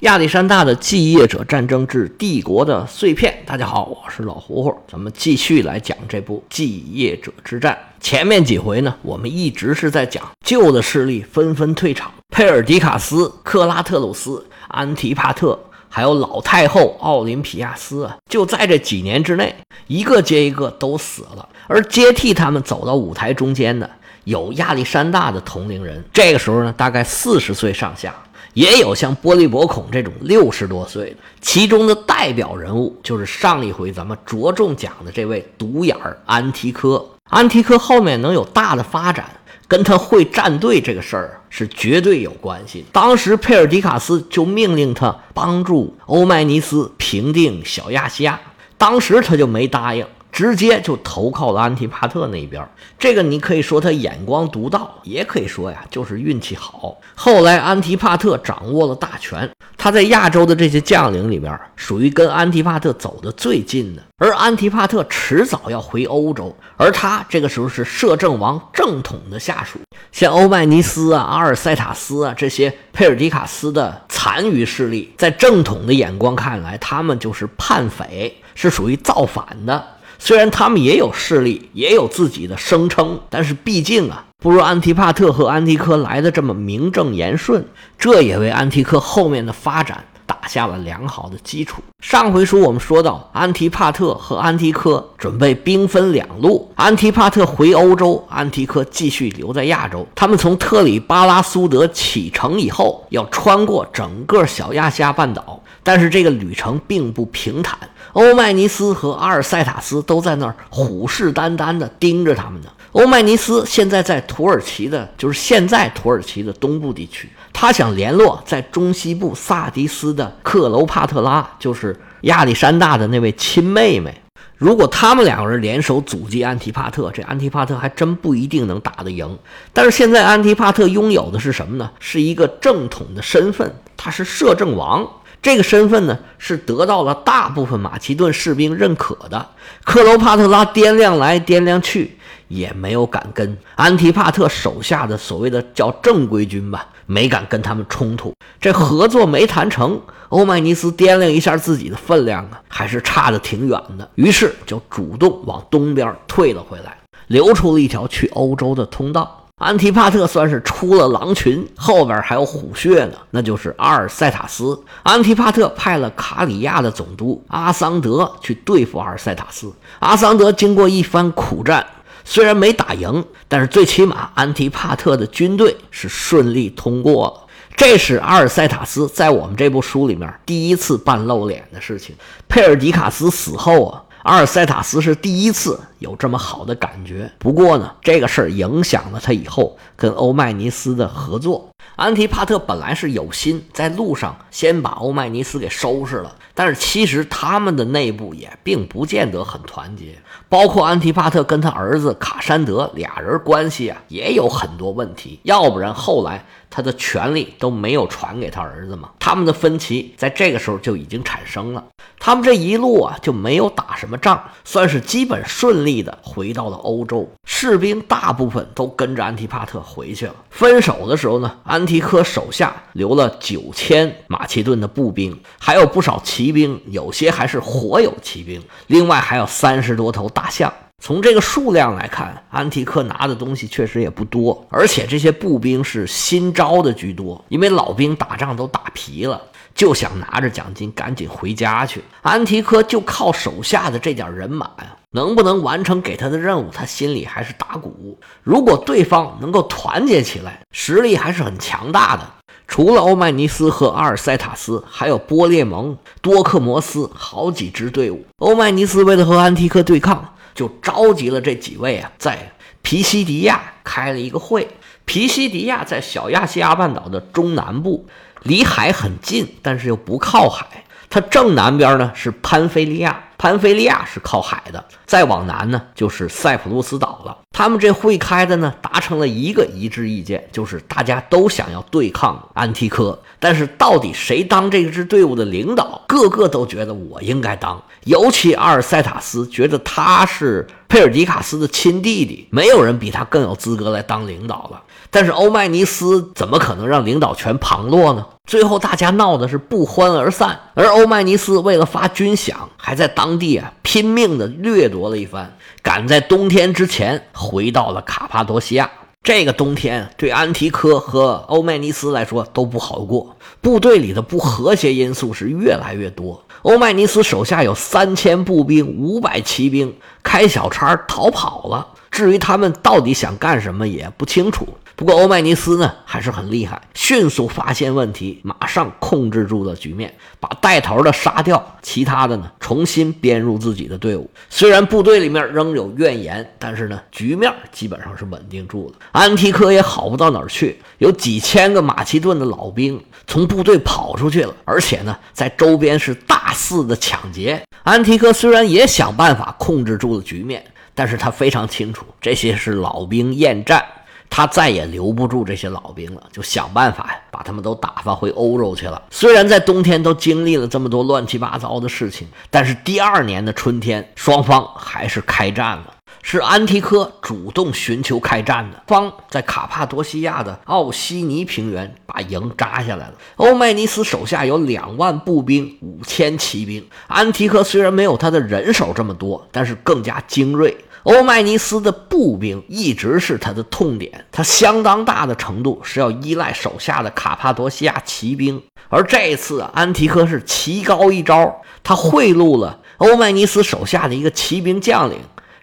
亚历山大的继业者战争之帝国的碎片。大家好，我是老胡胡，咱们继续来讲这部继业者之战。前面几回呢，我们一直是在讲旧的势力纷纷退场，佩尔迪卡斯、克拉特鲁斯、安提帕特，还有老太后奥林匹亚斯啊，就在这几年之内，一个接一个都死了。而接替他们走到舞台中间的，有亚历山大的同龄人，这个时候呢，大概四十岁上下。也有像波利伯孔这种六十多岁的，其中的代表人物就是上一回咱们着重讲的这位独眼儿安提柯。安提柯后面能有大的发展，跟他会站队这个事儿是绝对有关系。当时佩尔迪卡斯就命令他帮助欧迈尼斯平定小亚细亚，当时他就没答应。直接就投靠了安提帕特那边，这个你可以说他眼光独到，也可以说呀就是运气好。后来安提帕特掌握了大权，他在亚洲的这些将领里边，属于跟安提帕特走的最近的。而安提帕特迟早要回欧洲，而他这个时候是摄政王正统的下属，像欧迈尼斯啊、阿尔塞塔斯啊这些佩尔迪卡斯的残余势力，在正统的眼光看来，他们就是叛匪，是属于造反的。虽然他们也有势力，也有自己的声称，但是毕竟啊，不如安提帕特和安提柯来的这么名正言顺。这也为安提柯后面的发展打下了良好的基础。上回书我们说到，安提帕特和安提柯准备兵分两路，安提帕特回欧洲，安提柯继续留在亚洲。他们从特里巴拉苏德启程以后，要穿过整个小亚细亚半岛，但是这个旅程并不平坦。欧迈尼斯和阿尔塞塔斯都在那儿虎视眈眈地盯着他们呢。欧迈尼斯现在在土耳其的，就是现在土耳其的东部地区，他想联络在中西部萨迪斯的克楼帕特拉，就是亚历山大的那位亲妹妹。如果他们两个人联手阻击安提帕特，这安提帕特还真不一定能打得赢。但是现在安提帕特拥有的是什么呢？是一个正统的身份，他是摄政王。这个身份呢，是得到了大部分马其顿士兵认可的。克罗帕特拉掂量来掂量去，也没有敢跟安提帕特手下的所谓的叫正规军吧，没敢跟他们冲突。这合作没谈成，欧迈尼斯掂量一下自己的分量啊，还是差的挺远的。于是就主动往东边退了回来，留出了一条去欧洲的通道。安提帕特算是出了狼群，后边还有虎穴呢，那就是阿尔塞塔斯。安提帕特派了卡里亚的总督阿桑德去对付阿尔塞塔斯。阿桑德经过一番苦战，虽然没打赢，但是最起码安提帕特的军队是顺利通过了。这是阿尔塞塔斯在我们这部书里面第一次半露脸的事情。佩尔迪卡斯死后啊。阿尔塞塔斯是第一次有这么好的感觉，不过呢，这个事儿影响了他以后跟欧迈尼斯的合作。安提帕特本来是有心在路上先把欧迈尼斯给收拾了，但是其实他们的内部也并不见得很团结，包括安提帕特跟他儿子卡山德俩人关系啊也有很多问题，要不然后来他的权力都没有传给他儿子嘛。他们的分歧在这个时候就已经产生了。他们这一路啊就没有打什么仗，算是基本顺利的回到了欧洲。士兵大部分都跟着安提帕特回去了。分手的时候呢，安提柯手下留了九千马其顿的步兵，还有不少骑骑兵，有些还是活有骑兵。另外还有三十多头大象。从这个数量来看，安提柯拿的东西确实也不多，而且这些步兵是新招的居多，因为老兵打仗都打疲了。就想拿着奖金赶紧回家去。安提柯就靠手下的这点人马呀，能不能完成给他的任务，他心里还是打鼓。如果对方能够团结起来，实力还是很强大的。除了欧迈尼斯和阿尔塞塔斯，还有波列蒙、多克摩斯好几支队伍。欧迈尼斯为了和安提柯对抗，就召集了这几位啊，在皮西迪亚开了一个会。皮西迪亚在小亚细亚半岛的中南部。离海很近，但是又不靠海。它正南边呢是潘菲利亚，潘菲利亚是靠海的，再往南呢就是塞浦路斯岛了。他们这会开的呢，达成了一个一致意见，就是大家都想要对抗安提柯。但是到底谁当这支队伍的领导，个个都觉得我应该当。尤其阿尔塞塔斯觉得他是佩尔迪卡斯的亲弟弟，没有人比他更有资格来当领导了。但是欧迈尼斯怎么可能让领导权旁落呢？最后大家闹的是不欢而散，而欧迈尼斯为了发军饷，还在当地啊拼命的掠夺了一番，赶在冬天之前回到了卡帕多西亚。这个冬天对安提柯和欧迈尼斯来说都不好过，部队里的不和谐因素是越来越多。欧迈尼斯手下有三千步兵、五百骑兵，开小差逃跑了。至于他们到底想干什么，也不清楚。不过欧迈尼斯呢还是很厉害，迅速发现问题，马上控制住了局面，把带头的杀掉，其他的呢重新编入自己的队伍。虽然部队里面仍有怨言，但是呢局面基本上是稳定住了。安提柯也好不到哪儿去，有几千个马其顿的老兵从部队跑出去了，而且呢在周边是大肆的抢劫。安提柯虽然也想办法控制住了局面，但是他非常清楚这些是老兵厌战。他再也留不住这些老兵了，就想办法呀，把他们都打发回欧洲去了。虽然在冬天都经历了这么多乱七八糟的事情，但是第二年的春天，双方还是开战了。是安提柯主动寻求开战的，方在卡帕多西亚的奥西尼平原把营扎下来了。欧迈尼斯手下有两万步兵、五千骑兵。安提柯虽然没有他的人手这么多，但是更加精锐。欧迈尼斯的步兵一直是他的痛点，他相当大的程度是要依赖手下的卡帕多西亚骑兵。而这一次，安提柯是棋高一招，他贿赂了欧迈尼斯手下的一个骑兵将领。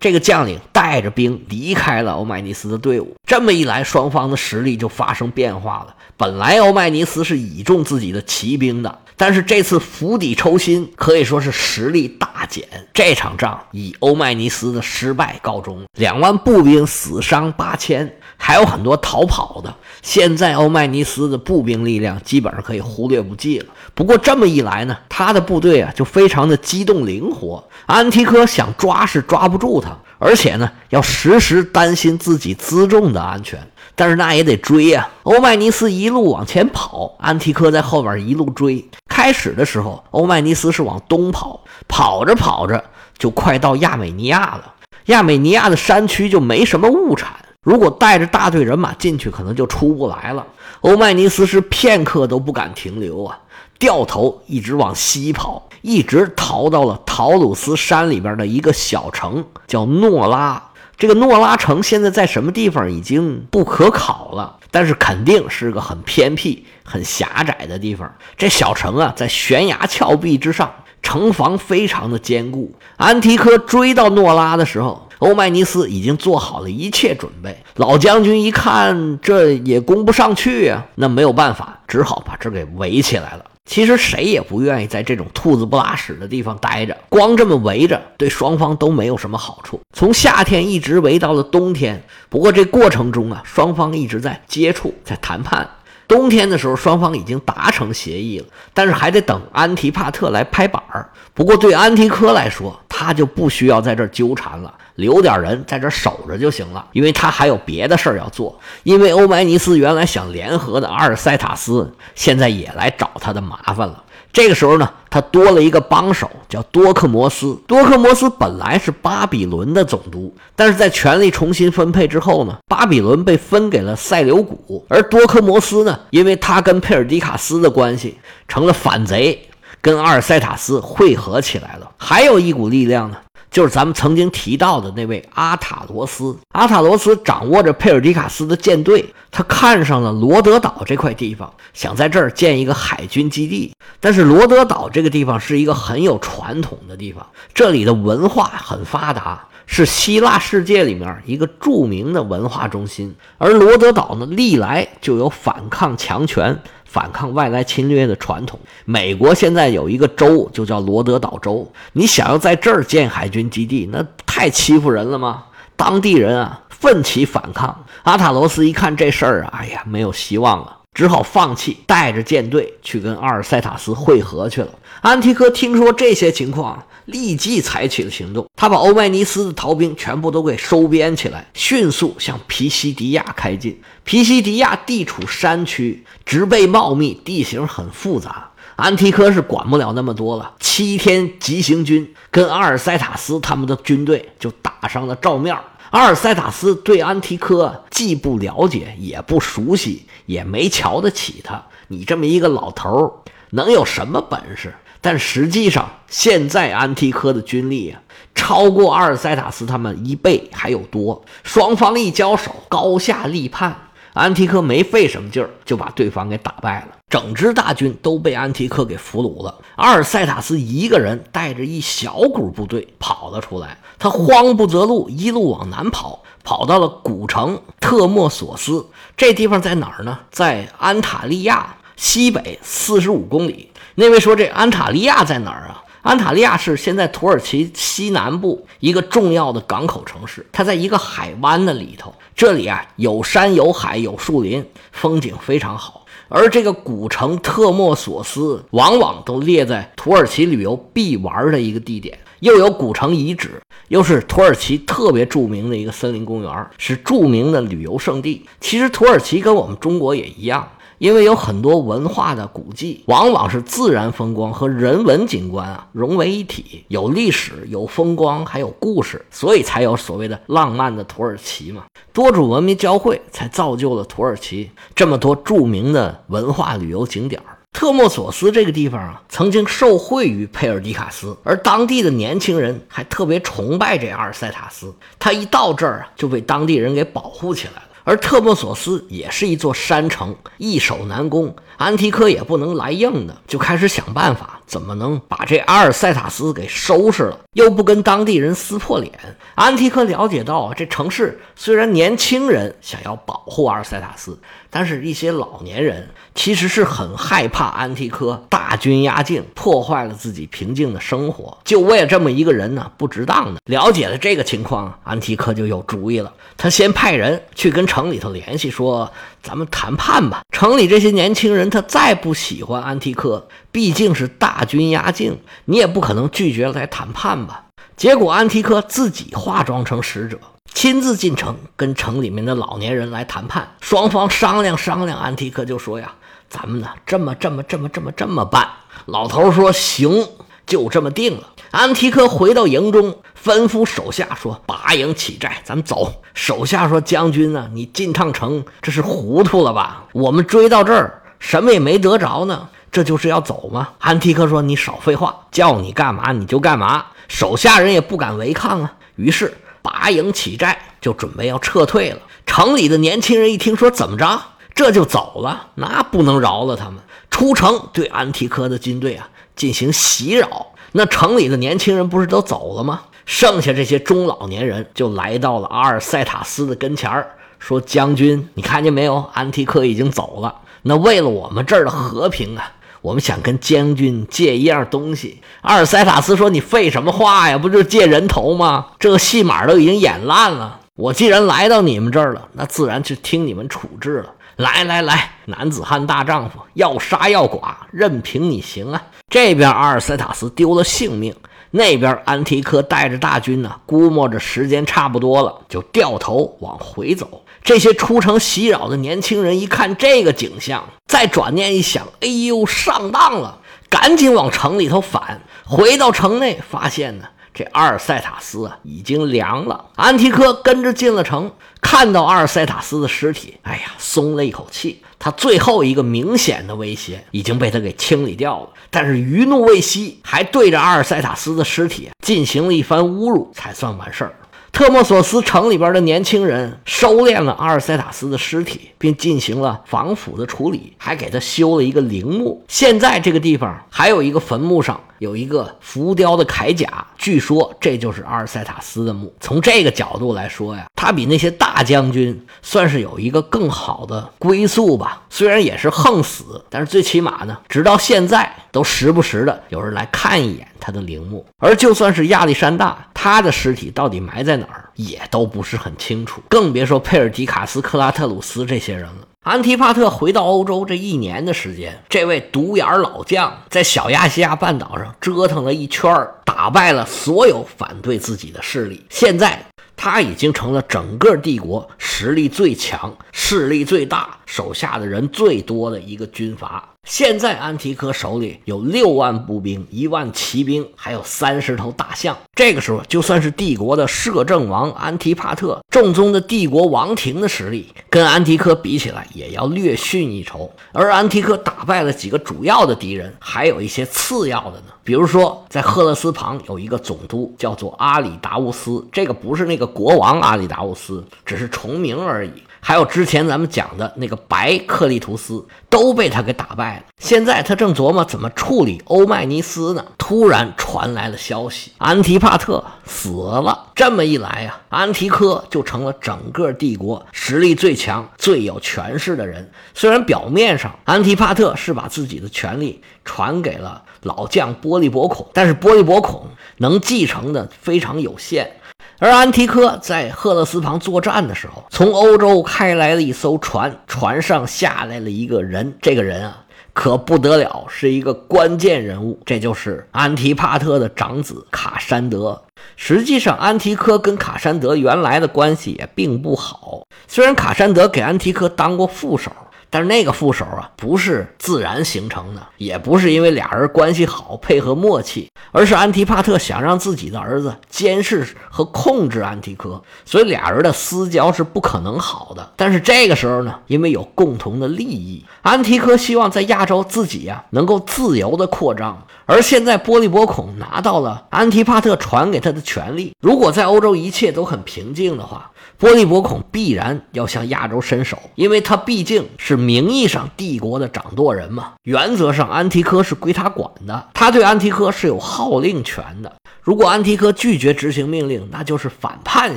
这个将领带着兵离开了欧迈尼斯的队伍，这么一来，双方的实力就发生变化了。本来欧迈尼斯是倚重自己的骑兵的，但是这次釜底抽薪，可以说是实力大减。这场仗以欧迈尼斯的失败告终，两万步兵死伤八千，还有很多逃跑的。现在欧迈尼斯的步兵力量基本上可以忽略不计了。不过这么一来呢，他的部队啊就非常的机动灵活。安提柯想抓是抓不住他，而且呢要时时担心自己辎重的安全。但是那也得追呀。欧迈尼斯一路往前跑，安提柯在后边一路追。开始的时候，欧迈尼斯是往东跑，跑着跑着就快到亚美尼亚了。亚美尼亚的山区就没什么物产。如果带着大队人马进去，可能就出不来了。欧迈尼斯是片刻都不敢停留啊，掉头一直往西跑，一直逃到了陶鲁斯山里边的一个小城，叫诺拉。这个诺拉城现在在什么地方已经不可考了，但是肯定是个很偏僻、很狭窄的地方。这小城啊，在悬崖峭壁之上，城防非常的坚固。安提柯追到诺拉的时候。欧迈尼斯已经做好了一切准备，老将军一看这也攻不上去呀，那没有办法，只好把这给围起来了。其实谁也不愿意在这种兔子不拉屎的地方待着，光这么围着，对双方都没有什么好处。从夏天一直围到了冬天，不过这过程中啊，双方一直在接触，在谈判。冬天的时候，双方已经达成协议了，但是还得等安提帕特来拍板儿。不过对安提柯来说，他就不需要在这儿纠缠了，留点人在这守着就行了，因为他还有别的事儿要做。因为欧迈尼斯原来想联合的阿尔塞塔斯，现在也来找他的麻烦了。这个时候呢，他多了一个帮手，叫多克摩斯。多克摩斯本来是巴比伦的总督，但是在权力重新分配之后呢，巴比伦被分给了塞琉古，而多克摩斯呢，因为他跟佩尔迪卡斯的关系，成了反贼，跟阿尔塞塔斯汇合起来了。还有一股力量呢。就是咱们曾经提到的那位阿塔罗斯。阿塔罗斯掌握着佩尔迪卡斯的舰队，他看上了罗德岛这块地方，想在这儿建一个海军基地。但是罗德岛这个地方是一个很有传统的地方，这里的文化很发达，是希腊世界里面一个著名的文化中心。而罗德岛呢，历来就有反抗强权。反抗外来侵略的传统。美国现在有一个州，就叫罗德岛州。你想要在这儿建海军基地，那太欺负人了吗？当地人啊，奋起反抗。阿塔罗斯一看这事儿啊，哎呀，没有希望了。只好放弃，带着舰队去跟阿尔塞塔斯会合去了。安提柯听说这些情况，立即采取了行动。他把欧迈尼斯的逃兵全部都给收编起来，迅速向皮西迪亚开进。皮西迪亚地处山区，植被茂密，地形很复杂。安提柯是管不了那么多了，七天急行军跟阿尔塞塔斯他们的军队就打上了照面。阿尔塞塔斯对安提柯既不了解，也不熟悉，也没瞧得起他。你这么一个老头儿，能有什么本事？但实际上，现在安提柯的军力啊，超过阿尔塞塔斯他们一倍还有多。双方一交手，高下立判。安提柯没费什么劲儿，就把对方给打败了。整支大军都被安提柯给俘虏了。阿尔塞塔斯一个人带着一小股部队跑了出来，他慌不择路，一路往南跑，跑到了古城特莫索斯。这地方在哪儿呢？在安塔利亚西北四十五公里。那位说：“这安塔利亚在哪儿啊？”安塔利亚是现在土耳其西南部一个重要的港口城市，它在一个海湾的里头。这里啊，有山有海有树林，风景非常好。而这个古城特莫索斯，往往都列在土耳其旅游必玩的一个地点，又有古城遗址，又是土耳其特别著名的一个森林公园，是著名的旅游胜地。其实土耳其跟我们中国也一样。因为有很多文化的古迹，往往是自然风光和人文景观啊融为一体，有历史、有风光，还有故事，所以才有所谓的浪漫的土耳其嘛。多种文明交汇，才造就了土耳其这么多著名的文化旅游景点儿特莫索斯这个地方啊，曾经受惠于佩尔迪卡斯，而当地的年轻人还特别崇拜这阿尔塞塔斯。他一到这儿啊，就被当地人给保护起来了。而特莫索斯也是一座山城，易守难攻。安提柯也不能来硬的，就开始想办法，怎么能把这阿尔塞塔斯给收拾了，又不跟当地人撕破脸。安提柯了解到，这城市虽然年轻人想要保护阿尔塞塔斯，但是一些老年人其实是很害怕安提柯大军压境，破坏了自己平静的生活。就为了这么一个人呢，不值当的。了解了这个情况，安提柯就有主意了。他先派人去跟城里头联系，说。咱们谈判吧。城里这些年轻人，他再不喜欢安提柯，毕竟是大军压境，你也不可能拒绝来谈判吧。结果安提柯自己化妆成使者，亲自进城跟城里面的老年人来谈判。双方商量商量，安提柯就说呀：“咱们呢，这么这么这么这么这么办。”老头说：“行，就这么定了。”安提柯回到营中，吩咐手下说：“拔营起寨，咱们走。”手下说：“将军啊，你进趟城，这是糊涂了吧？我们追到这儿，什么也没得着呢，这就是要走吗？”安提柯说：“你少废话，叫你干嘛你就干嘛。”手下人也不敢违抗啊，于是拔营起寨，就准备要撤退了。城里的年轻人一听说怎么着，这就走了，那不能饶了他们，出城对安提柯的军队啊进行袭扰。那城里的年轻人不是都走了吗？剩下这些中老年人就来到了阿尔塞塔斯的跟前儿，说：“将军，你看见没有？安提克已经走了。那为了我们这儿的和平啊，我们想跟将军借一样东西。”阿尔塞塔斯说：“你废什么话呀？不就是借人头吗？这个戏码都已经演烂了。我既然来到你们这儿了，那自然就听你们处置了。来来来，男子汉大丈夫，要杀要剐，任凭你行啊！”这边阿尔塞塔斯丢了性命，那边安提柯带着大军呢，估摸着时间差不多了，就掉头往回走。这些出城袭扰的年轻人一看这个景象，再转念一想，哎呦，上当了，赶紧往城里头返。回到城内，发现呢，这阿尔塞塔斯啊已经凉了。安提柯跟着进了城，看到阿尔塞塔斯的尸体，哎呀，松了一口气。他最后一个明显的威胁已经被他给清理掉了，但是余怒未息，还对着阿尔塞塔斯的尸体进行了一番侮辱，才算完事儿。特莫索斯城里边的年轻人收敛了阿尔塞塔斯的尸体，并进行了防腐的处理，还给他修了一个陵墓。现在这个地方还有一个坟墓上。有一个浮雕的铠甲，据说这就是阿尔塞塔斯的墓。从这个角度来说呀，他比那些大将军算是有一个更好的归宿吧。虽然也是横死，但是最起码呢，直到现在都时不时的有人来看一眼他的陵墓。而就算是亚历山大，他的尸体到底埋在哪儿，也都不是很清楚，更别说佩尔迪卡斯、克拉特鲁斯这些人了。安提帕特回到欧洲这一年的时间，这位独眼老将在小亚细亚半岛上折腾了一圈，打败了所有反对自己的势力。现在。他已经成了整个帝国实力最强、势力最大、手下的人最多的一个军阀。现在安提柯手里有六万步兵、一万骑兵，还有三十头大象。这个时候，就算是帝国的摄政王安提帕特，正宗的帝国王庭的实力，跟安提柯比起来，也要略逊一筹。而安提柯打败了几个主要的敌人，还有一些次要的呢。比如说，在赫勒斯旁有一个总督，叫做阿里达乌斯。这个不是那个国王阿里达乌斯，只是重名而已。还有之前咱们讲的那个白克利图斯都被他给打败了。现在他正琢磨怎么处理欧迈尼斯呢。突然传来了消息，安提帕特死了。这么一来呀，安提柯就成了整个帝国实力最强、最有权势的人。虽然表面上安提帕特是把自己的权力传给了老将波利伯孔，但是波利伯孔能继承的非常有限。而安提柯在赫勒斯旁作战的时候，从欧洲开来了一艘船，船上下来了一个人。这个人啊，可不得了，是一个关键人物，这就是安提帕特的长子卡山德。实际上，安提柯跟卡山德原来的关系也并不好，虽然卡山德给安提柯当过副手。但是那个副手啊，不是自然形成的，也不是因为俩人关系好、配合默契，而是安提帕特想让自己的儿子监视和控制安提柯，所以俩人的私交是不可能好的。但是这个时候呢，因为有共同的利益，安提柯希望在亚洲自己呀能够自由的扩张，而现在波利伯孔拿到了安提帕特传给他的权利，如果在欧洲一切都很平静的话。波利伯孔必然要向亚洲伸手，因为他毕竟是名义上帝国的掌舵人嘛。原则上，安提柯是归他管的，他对安提柯是有号令权的。如果安提柯拒绝执行命令，那就是反叛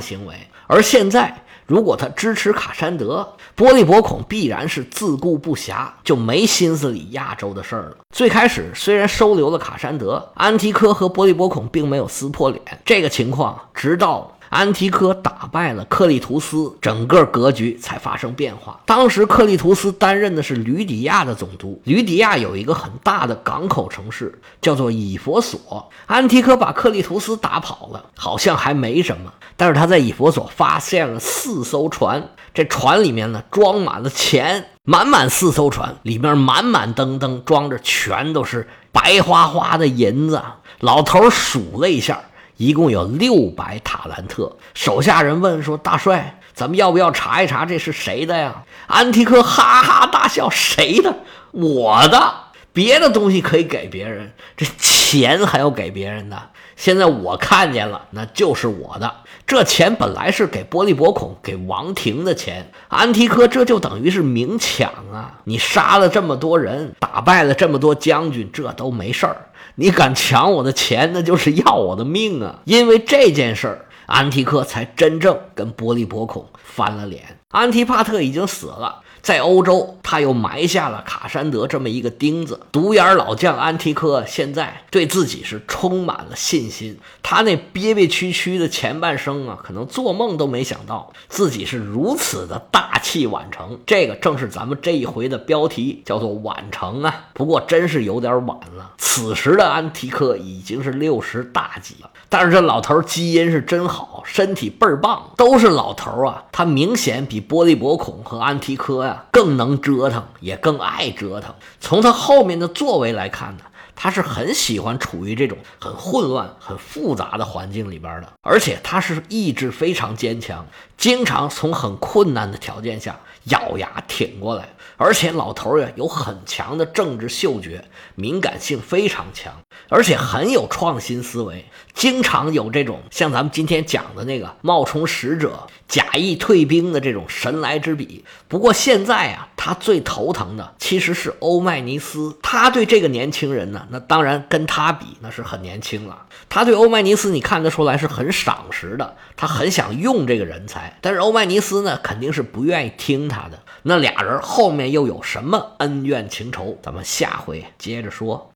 行为。而现在，如果他支持卡山德，波利伯孔必然是自顾不暇，就没心思理亚洲的事儿了。最开始虽然收留了卡山德，安提柯和波利伯孔并没有撕破脸。这个情况，直到。安提柯打败了克利图斯，整个格局才发生变化。当时克利图斯担任的是吕底亚的总督，吕底亚有一个很大的港口城市，叫做以佛所。安提柯把克利图斯打跑了，好像还没什么，但是他在以佛所发现了四艘船，这船里面呢装满了钱，满满四艘船里面满满登登装着全都是白花花的银子。老头数了一下。一共有六百塔兰特。手下人问说：“大帅，咱们要不要查一查这是谁的呀？”安提柯哈哈大笑：“谁的？我的。别的东西可以给别人，这钱还要给别人的。现在我看见了，那就是我的。这钱本来是给波利伯孔、给王庭的钱。安提柯这就等于是明抢啊！你杀了这么多人，打败了这么多将军，这都没事儿。”你敢抢我的钱，那就是要我的命啊！因为这件事儿，安提克才真正跟波利伯孔翻了脸。安提帕特已经死了。在欧洲，他又埋下了卡山德这么一个钉子。独眼老将安提柯现在对自己是充满了信心。他那憋憋屈屈的前半生啊，可能做梦都没想到自己是如此的大器晚成。这个正是咱们这一回的标题，叫做晚成啊。不过真是有点晚了。此时的安提柯已经是六十大几了，但是这老头基因是真好，身体倍儿棒，都是老头啊。他明显比波利伯孔和安提柯呀。更能折腾，也更爱折腾。从他后面的作为来看呢，他是很喜欢处于这种很混乱、很复杂的环境里边的，而且他是意志非常坚强，经常从很困难的条件下咬牙挺过来。而且老头儿呀有很强的政治嗅觉，敏感性非常强，而且很有创新思维，经常有这种像咱们今天讲的那个冒充使者、假意退兵的这种神来之笔。不过现在啊，他最头疼的其实是欧迈尼斯，他对这个年轻人呢，那当然跟他比那是很年轻了。他对欧迈尼斯，你看得出来是很赏识的，他很想用这个人才，但是欧迈尼斯呢，肯定是不愿意听他的。那俩人后面又有什么恩怨情仇？咱们下回接着说。